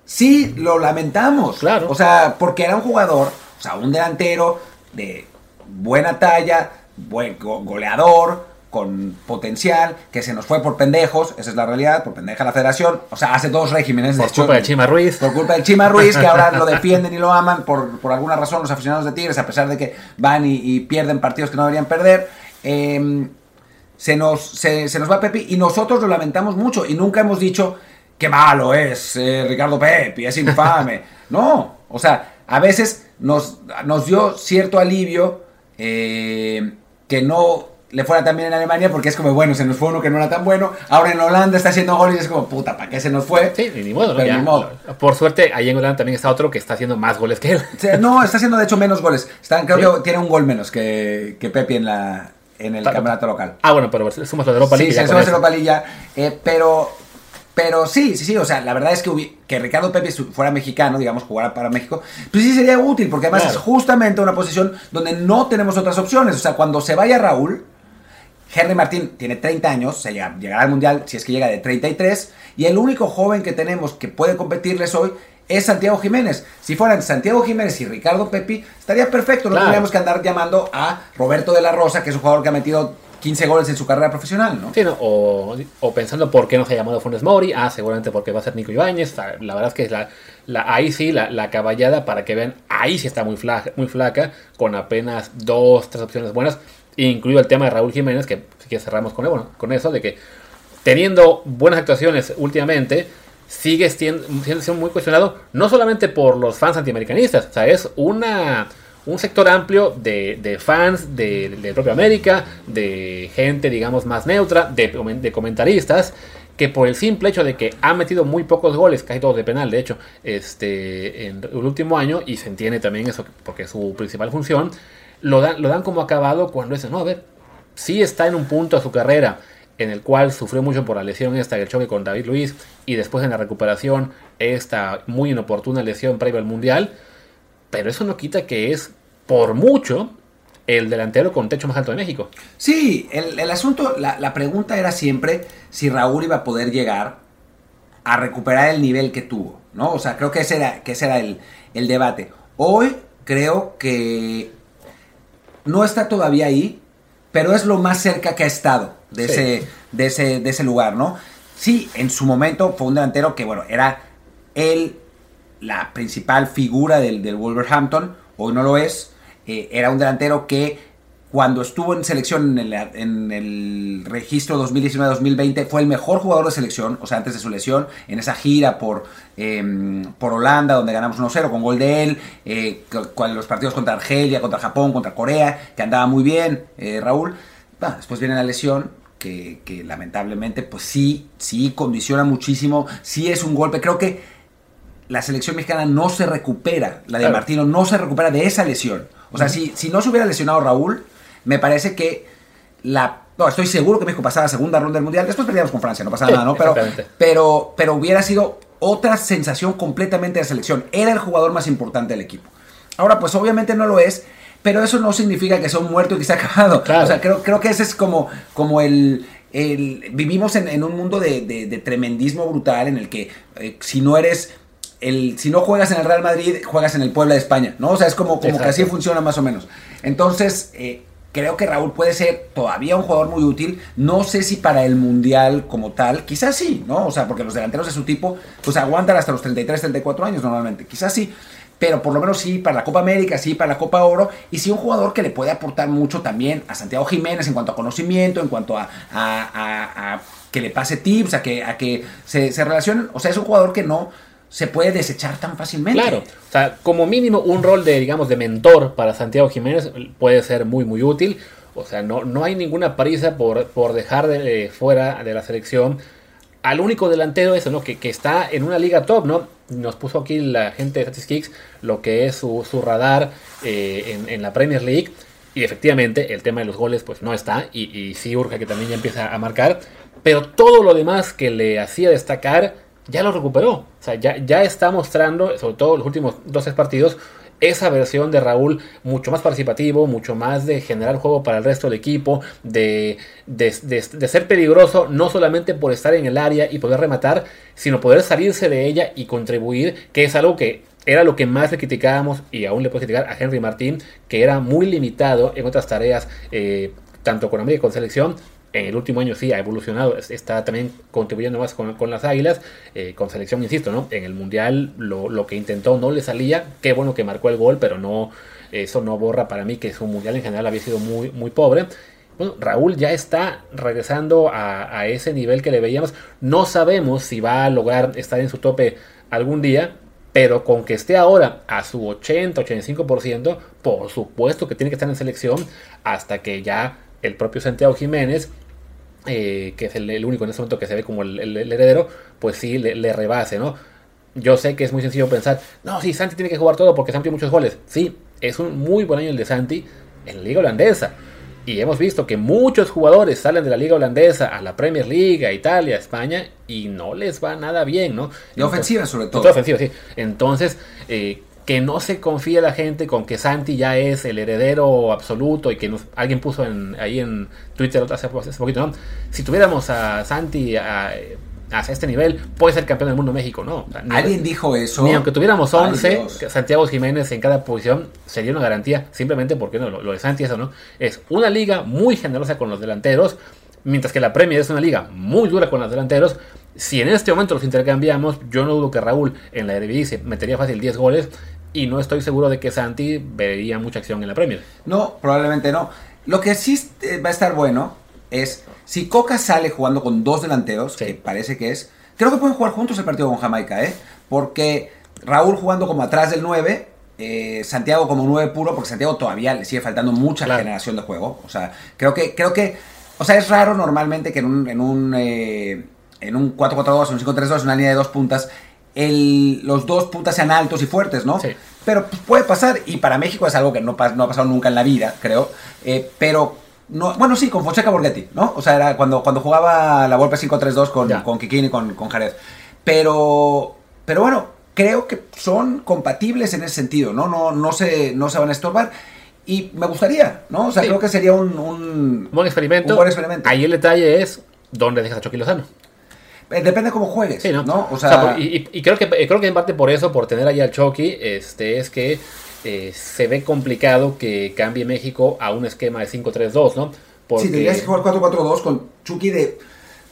sí lo lamentamos. Claro. O sea, porque era un jugador, o sea, un delantero de buena talla, buen go- goleador, con potencial, que se nos fue por pendejos, esa es la realidad, por pendeja la federación, o sea, hace dos regímenes. Por culpa de Chima Ruiz. Por culpa del Chima Ruiz, que ahora lo (laughs) defienden y lo aman por, por alguna razón los aficionados de Tigres, a pesar de que van y, y pierden partidos que no deberían perder. Eh, se, nos, se, se nos va Pepi y nosotros lo lamentamos mucho y nunca hemos dicho qué malo es eh, Ricardo Pepi, es infame. (laughs) no, o sea, a veces nos, nos dio cierto alivio eh, que no le fuera tan bien en Alemania porque es como, bueno, se nos fue uno que no era tan bueno, ahora en Holanda está haciendo goles y es como, puta, ¿para qué se nos fue? Sí, ni modo. Pero Ya, ni modo. Por suerte, ahí en Holanda también está otro que está haciendo más goles que él. No, está haciendo de hecho menos goles. Está, creo ¿Sí? que tiene un gol menos que, que Pepi en, la, en el campeonato local. Ah, bueno, pero somos los de Europa League. Sí, se eso. Europa League ya, eh, pero, pero sí, sí, sí, o sea, la verdad es que, que Ricardo Pepe fuera mexicano, digamos, jugara para México, pues sí sería útil, porque además Claro. es justamente una posición donde no tenemos otras opciones. O sea, cuando se vaya Raúl, Henry Martín tiene 30 años, se llega- llegará al Mundial si es que llega de 33, y el único joven que tenemos que puede competirles hoy es Santiago Jiménez. Si fueran Santiago Jiménez y Ricardo Pepi, estaría perfecto, no Claro. tendríamos que andar llamando a Roberto de la Rosa, que es un jugador que ha metido 15 goles en su carrera profesional, ¿no? Sí, ¿no? o, pensando por qué no se ha llamado Funes Mori, ah, seguramente porque va a ser Nico Ibáñez. La verdad es que es la, ahí sí, la, la caballada para que vean, ahí sí está muy flaca, muy flaca, con apenas dos, tres opciones buenas, incluido el tema de Raúl Jiménez, que que cerramos con, bueno, con eso, de que teniendo buenas actuaciones últimamente, sigue siendo siendo muy cuestionado, no solamente por los fans antiamericanistas, o sea, es una, un sector amplio de, de fans de, de propia América, de gente, digamos, más neutra, de, de comentaristas, que por el simple hecho de que ha metido muy pocos goles, casi todos de penal, de hecho, este, en el último año, y se entiende también eso porque es su principal función, lo dan, lo dan como acabado cuando dicen, no, a ver, sí está en un punto de su carrera en el cual sufrió mucho por la lesión esta, el choque con David Luis, y después en la recuperación esta muy inoportuna lesión previa al Mundial, pero eso no quita que es, por mucho, el delantero con techo más alto de México. Sí, el, el asunto, la, la pregunta era siempre si Raúl iba a poder llegar a recuperar el nivel que tuvo, ¿no? O sea, creo que ese era, que ese era el, el debate. Hoy creo que no está todavía ahí, pero es lo más cerca que ha estado de, Sí. ese, de, ese, de ese lugar, ¿no? Sí, en su momento fue un delantero que, bueno, era él la principal figura del, del Wolverhampton, hoy no lo es. Eh, era un delantero que cuando estuvo en selección en el, registro 2019-2020 fue el mejor jugador de selección, o sea, antes de su lesión, en esa gira por, eh, por Holanda, donde ganamos 1-0 con gol de él, eh, los partidos contra Argelia, contra Japón, contra Corea, que andaba muy bien, eh, Raúl. Después viene la lesión, que, que lamentablemente, pues sí, sí condiciona muchísimo, sí es un golpe. Creo que la selección mexicana no se recupera, la de Claro. Martino no se recupera de esa lesión. O sea, si, si no se hubiera lesionado Raúl, me parece que la... No, estoy seguro que México pasaba a segunda ronda del Mundial. Después perdíamos con Francia, no pasa Sí, nada, ¿no? Pero, pero, pero hubiera sido otra sensación completamente de selección. Era el jugador más importante del equipo. Ahora, pues obviamente no lo es, pero eso no significa que sea un muerto y que se ha acabado. Claro. O sea, creo, creo que ese es como, como el, el- Vivimos en, en un mundo de, de- de tremendismo brutal en el que eh, si no eres... El, si no juegas en el Real Madrid, juegas en el Puebla de España, ¿no? O sea, es como, como que así funciona más o menos. Entonces, eh, creo que Raúl puede ser todavía un jugador muy útil. No sé si para el Mundial como tal, quizás sí, ¿no? O sea, porque los delanteros de su tipo, pues aguantan hasta los 33, 34 años normalmente, quizás sí. Pero por lo menos sí para la Copa América, sí para la Copa Oro, y sí un jugador que le puede aportar mucho también a Santiago Jiménez en cuanto a conocimiento, en cuanto a, a, que le pase tips, a que, a que se, se relacionen. O sea, es un jugador que no se puede desechar tan fácilmente. Claro, o sea, como mínimo un rol de, digamos, de mentor para Santiago Jiménez puede ser muy, muy útil. O sea, no, no hay ninguna prisa por, por dejar de, fuera de la selección al único delantero eso, ¿no? Que, que, está en una liga top, ¿no? Nos puso aquí la gente de Statistics lo que es su, su radar eh, en, en, la Premier League. Y efectivamente, el tema de los goles, pues no está. Y, y sí urge que también ya empieza a marcar. Pero todo lo demás que le hacía destacar ya lo recuperó. O sea, ya, ya está mostrando, sobre todo los últimos 12 partidos, esa versión de Raúl mucho más participativo, mucho más de generar juego para el resto del equipo, de, de, de, ser peligroso no solamente por estar en el área y poder rematar, sino poder salirse de ella y contribuir, que es algo que era lo que más le criticábamos y aún le puedo criticar a Henry Martín, que era muy limitado en otras tareas, eh, tanto con América como con selección, en el último año sí ha evolucionado, está también contribuyendo más con, las águilas, eh, con selección, insisto, ¿no? En el Mundial lo, lo, que intentó no le salía, qué bueno que marcó el gol, pero no, eso no borra para mí que su Mundial en general había sido muy, muy pobre. Bueno, Raúl ya está regresando a, a ese nivel que le veíamos. No sabemos si va a lograr estar en su tope algún día, pero con que esté ahora a su 80-85%, por supuesto que tiene que estar en selección hasta que ya el propio Santiago Jiménez eh, que es el, único en este momento que se ve como el, heredero, pues sí le, rebase, ¿no? Yo sé que es muy sencillo pensar, no, sí, Santi tiene que jugar todo porque Santi tiene muchos goles. Sí, es un muy buen año el de Santi en la liga holandesa. Y hemos visto que muchos jugadores salen de la liga holandesa a la Premier League, a Italia, a España, y no les va nada bien, ¿no? De ofensiva sobre todo. De ofensiva, sí. Entonces, eh, que no se confíe la gente con que Santi ya es el heredero absoluto y que nos, alguien puso en, ahí en Twitter hace, hace poquito, ¿no? Si tuviéramos a Santi a, este nivel, puede ser campeón del mundo México, ¿no? Alguien dijo eso. Ni aunque tuviéramos 11, Santiago Jiménez en cada posición sería una garantía, simplemente porque no, lo, de Santi eso, ¿no? Es una liga muy generosa con los delanteros, mientras que la Premier es una liga muy dura con los delanteros. Si en este momento los intercambiamos, yo no dudo que Raúl en la Eredivisie metería fácil 10 goles y no estoy seguro de que Santi vería mucha acción en la Premier. No, probablemente no. Lo que sí eh, va a estar bueno es si Coca sale jugando con dos delanteros, que parece que es, creo que pueden jugar juntos el partido con Jamaica, ¿eh? Porque Raúl jugando como atrás del 9, eh, Santiago como 9 puro, porque Santiago todavía le sigue faltando mucha generación de juego. O sea, creo que, creo que, o sea, es raro normalmente que en un, en un, eh, en un 4-4-2, un 5-3-2, una línea de dos puntas, el, los dos puntas sean altos y fuertes, ¿no? Sí. Pero puede pasar, y para México es algo que no, no ha pasado nunca en la vida, creo. Eh, pero, no, bueno, sí, con Fonseca Borghetti, ¿no? O sea, era cuando, cuando jugaba la Volpe 5-3-2 con, con Kikín y con, con Jared. Pero, pero bueno, creo que son compatibles en ese sentido, ¿no? No, no, se, no se van a estorbar. Y me gustaría, ¿no? O sea, creo que sería un, un, buen experimento. Un buen experimento. Ahí el detalle es dónde dejas a Chucky Lozano. Eh, depende cómo juegues, ¿no? O sea, y, creo que creo que en parte por eso, por tener ahí al Chucky, este, es que eh, se ve complicado que cambie México a un esquema de 5-3-2, ¿no? Porque... Sí, tendrías que jugar 4-4-2 con Chucky de,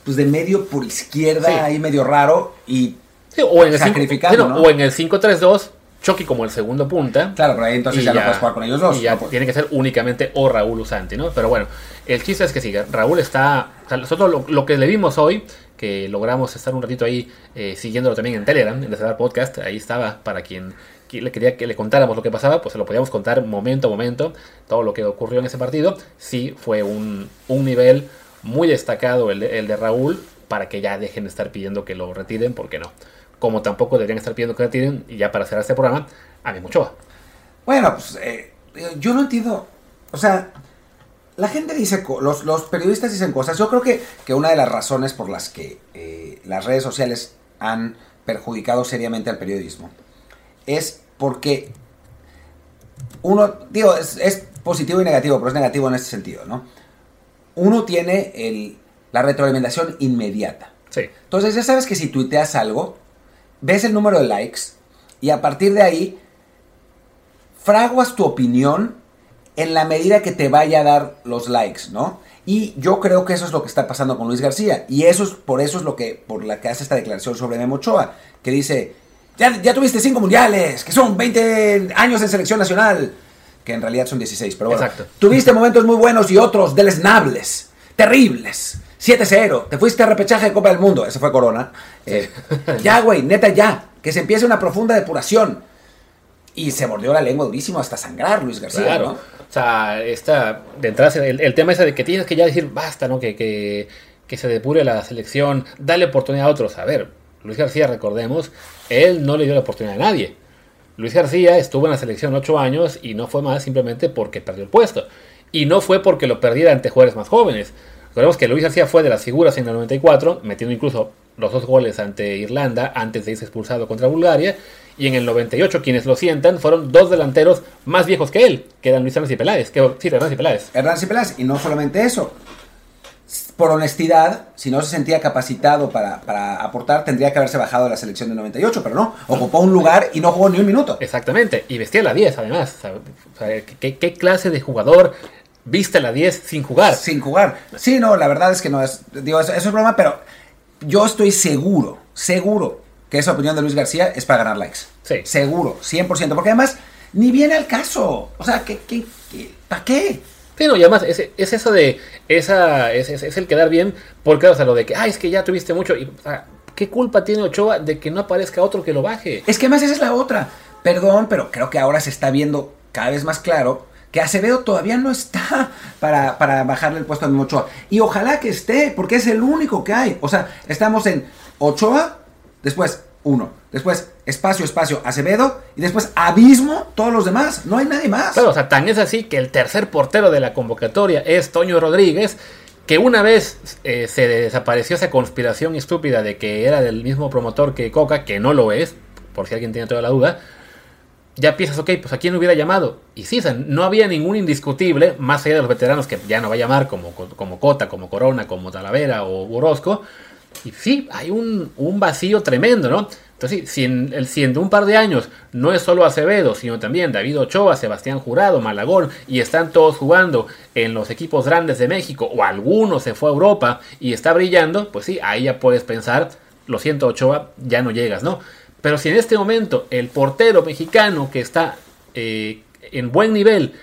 pues de medio por izquierda, ahí medio raro, y o en el O en el 5-3-2, Chucky como el segundo punta. Claro, pero ahí entonces ya, no puedes jugar con ellos dos. Y ya tiene que ser únicamente o Raúl Usanti, ¿no? Pero bueno, el chiste es que sí, Raúl está. nosotros lo, que le vimos hoy que logramos estar un ratito ahí eh, siguiéndolo también en Telegram, en el Podcast. Ahí estaba para quien le quería que le contáramos lo que pasaba, pues se lo podíamos contar momento a momento, todo lo que ocurrió en ese partido. Sí, fue un, un nivel muy destacado el de, el de Raúl para que ya dejen de estar pidiendo que lo retiren, porque no. Como tampoco deberían estar pidiendo que lo retiren, y ya para cerrar este programa, a mí mucho. Bueno, pues eh, yo no entiendo. O sea, la gente dice, los, los, periodistas dicen cosas. Yo creo que, que, una de las razones por las que eh, las redes sociales han perjudicado seriamente al periodismo es porque uno, digo, es, positivo y negativo, pero es negativo en este sentido, ¿no? Uno tiene el, la retroalimentación inmediata. Sí. Entonces ya sabes que si tuiteas algo, ves el número de likes y a partir de ahí fraguas tu opinión en la medida que te vaya a dar los likes, ¿no? Y yo creo que eso es lo que está pasando con Luis García. Y eso es, por eso es lo que, por la que hace esta declaración sobre Memo Ochoa, que dice, ya, ya tuviste cinco mundiales, que son 20 años en selección nacional, que en realidad son 16, pero bueno. Exacto. Tuviste momentos muy buenos y otros deleznables, terribles. 7-0, te fuiste a repechaje de Copa del Mundo, ese fue Corona. Eh, ya, güey, neta, ya, que se empiece una profunda depuración. Y se mordió la lengua durísimo hasta sangrar Luis García, Claro. ¿no? O sea, esta, de entrada, el, el tema ese de que tienes que ya decir basta, ¿no? Que, que, que se depure la selección, dale oportunidad a otros. A ver, Luis García, recordemos, él no le dio la oportunidad a nadie. Luis García estuvo en la selección ocho años y no fue más simplemente porque perdió el puesto. Y no fue porque lo perdiera ante jugadores más jóvenes. Recordemos que Luis García fue de las figuras en el 94, metiendo incluso los dos goles ante Irlanda antes de irse expulsado contra Bulgaria. Y en el 98 quienes lo sientan fueron dos delanteros más viejos que él, que eran Luis Hernández y Peláez. Que, sí, Hernández y Peláez. Hernán Cipelas, y no solamente eso. Por honestidad, si no se sentía capacitado para, para aportar, tendría que haberse bajado de la selección del 98, pero no. Ocupó un lugar y no jugó ni un minuto. Exactamente. Y vestía la 10 además. O sea, o sea, ¿qué, qué clase de jugador viste la 10 sin jugar? Sin jugar. Sí, no, la verdad es que no es. Digo, eso, eso es broma, pero yo estoy seguro, seguro que esa opinión de Luis García es para ganar likes. Sí. Seguro, 100%. Porque además, ni viene al caso. O sea, ¿qué, qué, qué, ¿para qué? Sí, no, y además es, es eso de, esa, es, es- es el quedar bien, porque, o sea, lo de que, ay, es que ya tuviste mucho, y, o sea, ¿qué culpa tiene Ochoa de que no aparezca otro que lo baje? Es que además esa es la otra. Perdón, pero creo que ahora se está viendo cada vez más claro que Acevedo todavía no está (laughs) para, para bajarle el puesto a Ochoa. Y ojalá que esté, porque es el único que hay. O sea, estamos en Ochoa, después uno, después espacio, espacio, Acevedo, y después abismo, todos los demás. No hay nadie más. Claro, o sea, tan es así que el tercer portero de la convocatoria es Toño Rodríguez, que una vez eh, se desapareció esa conspiración estúpida de que era del mismo promotor que Coca, que no lo es, por si alguien tiene toda la duda, ya piensas, ok, pues a quién hubiera llamado. Y sí, o no había ningún indiscutible, más allá de los veteranos que ya no va a llamar, como, como Cota, como Corona, como Talavera o Orozco. Y sí, hay un, un vacío tremendo, ¿no? Entonces, si el, si en un par de años no es solo Acevedo, sino también David Ochoa, Sebastián Jurado, Malagón, y están todos jugando en los equipos grandes de México, o alguno se fue a Europa y está brillando, pues sí, ahí ya puedes pensar, lo siento Ochoa, ya no llegas, ¿no? Pero si en este momento el portero mexicano que está eh, en buen nivel,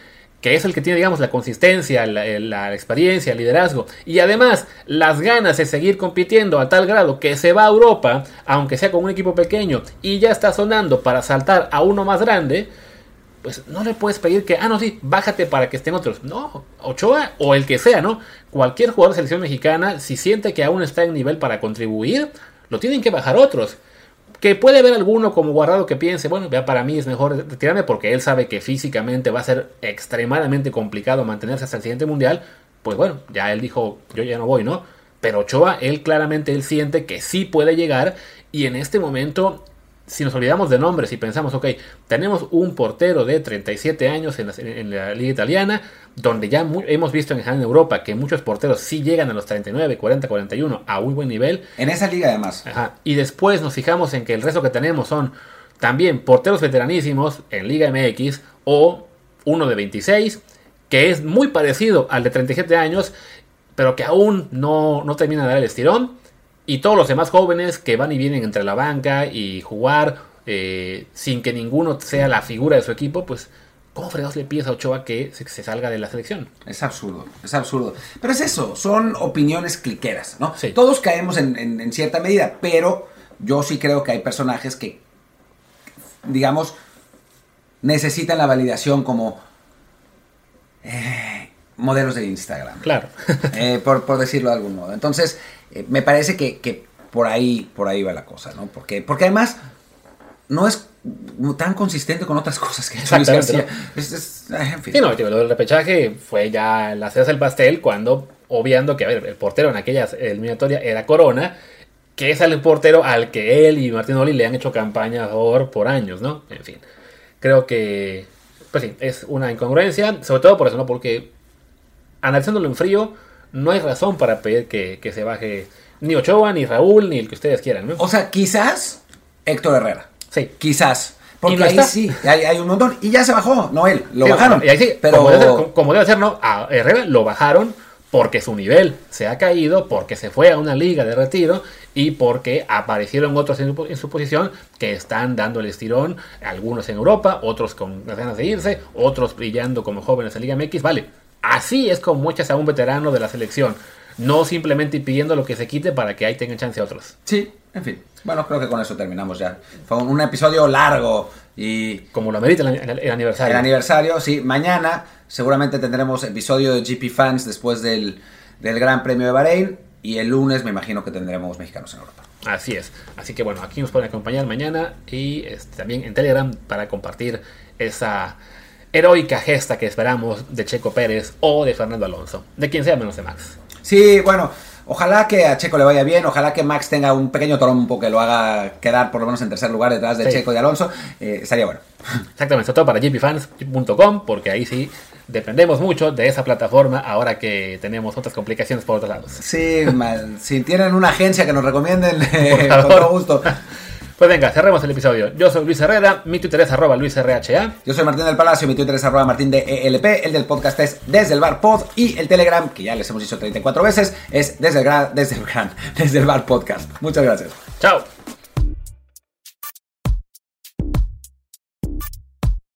que es el que tiene, digamos, la consistencia, la, la, experiencia, el liderazgo, y además las ganas de seguir compitiendo a tal grado que se va a Europa, aunque sea con un equipo pequeño, y ya está sonando para saltar a uno más grande, pues no le puedes pedir que, ah, no, sí, bájate para que estén otros. No, Ochoa o el que sea, ¿no? Cualquier jugador de selección mexicana, si siente que aún está en nivel para contribuir, lo tienen que bajar otros. Que puede haber alguno como guardado que piense, bueno, ya para mí es mejor retirarme porque él sabe que físicamente va a ser extremadamente complicado mantenerse hasta el siguiente mundial. Pues bueno, ya él dijo, yo ya no voy, ¿no? Pero Ochoa, él claramente él siente que sí puede llegar y en este momento, si nos olvidamos de nombres y pensamos, ok, tenemos un portero de 37 años en la, en la liga italiana, donde ya muy, hemos visto en, en Europa que muchos porteros sí llegan a los 39, 40, 41 a muy buen nivel. En esa liga además. Ajá. Y después nos fijamos en que el resto que tenemos son también porteros veteranísimos en Liga MX o uno de 26, que es muy parecido al de 37 años, pero que aún no, no termina de dar el estirón. Y todos los demás jóvenes que van y vienen entre la banca y jugar eh, sin que ninguno sea la figura de su equipo, pues ¿Cómo fregados le pides a Ochoa que se, se, salga de la selección? Es absurdo, es absurdo. Pero es eso, son opiniones cliqueras, ¿no? Sí. Todos caemos en, en, en, cierta medida, pero yo sí creo que hay personajes que, digamos, necesitan la validación como eh, modelos de Instagram. Claro. (laughs) eh, por, por, decirlo de algún modo. Entonces, eh, me parece que, que, por ahí por ahí va la cosa, ¿no? Porque, porque además no es tan consistente con otras cosas que (laughs) Luis García. ¿no? Es, es, en fin. Sí, no, lo del repechaje fue ya la cereza del pastel cuando, obviando que, a ver, el portero en aquella eliminatoria era Corona, que es el portero al que él y Martín Oli le han hecho campaña por años, ¿no? En fin, creo que, pues sí, es una incongruencia, sobre todo por eso, ¿no? Porque analizándolo en frío, no hay razón para pedir que, que se baje ni Ochoa, ni Raúl, ni el que ustedes quieran, ¿no? O sea, quizás Héctor Herrera. Sí. Quizás. Porque ahí sí, hay, hay un montón. Y ya se bajó, no él, lo Sí, bajaron. Y ahí sí, pero como, debe ser, como- como debe ser, ¿no? A Herrera lo bajaron porque su nivel se ha caído, porque se fue a una liga de retiro y porque aparecieron otros en su, en su posición que están dando el estirón, algunos en Europa, otros con las ganas de irse, otros brillando como jóvenes en Liga MX. Vale, así es como echas a un veterano de la selección, no simplemente pidiendo lo que se quite para que ahí tengan chance otros. sí, en fin. Bueno, creo que con eso terminamos ya. Fue un, un episodio largo y Como lo amerita el, el- el aniversario. el aniversario, sí. Mañana seguramente tendremos episodio de GP Fans después del, del Gran Premio de Bahrein. Y el lunes me imagino que tendremos mexicanos en Europa. Así es. Así que bueno, aquí nos pueden acompañar mañana y este, también en Telegram para compartir esa heroica gesta que esperamos de Checo Pérez o de Fernando Alonso. De quien sea menos de Max. Sí, bueno, ojalá que a Checo le vaya bien, ojalá que Max tenga un pequeño trompo que lo haga quedar por lo menos en tercer lugar detrás de Sí. Checo y Alonso. Eh, estaría bueno. Exactamente, sobre todo para gpfans.com porque ahí sí dependemos mucho de esa plataforma ahora que tenemos otras complicaciones por otros lados. Sí, (laughs) mal. si tienen una agencia que nos recomienden, eh, con todo gusto. Pues venga, cerremos el episodio. Yo soy Luis Herrera, mi Twitter es arroba luisrha. Yo soy Martín del Palacio, mi Twitter es arroba martín de ELP, el del podcast es desde el bar pod y el Telegram, que ya les hemos dicho 34 veces, es desde el gran, desde el gran, (laughs) desde el bar podcast. Muchas gracias. Chao.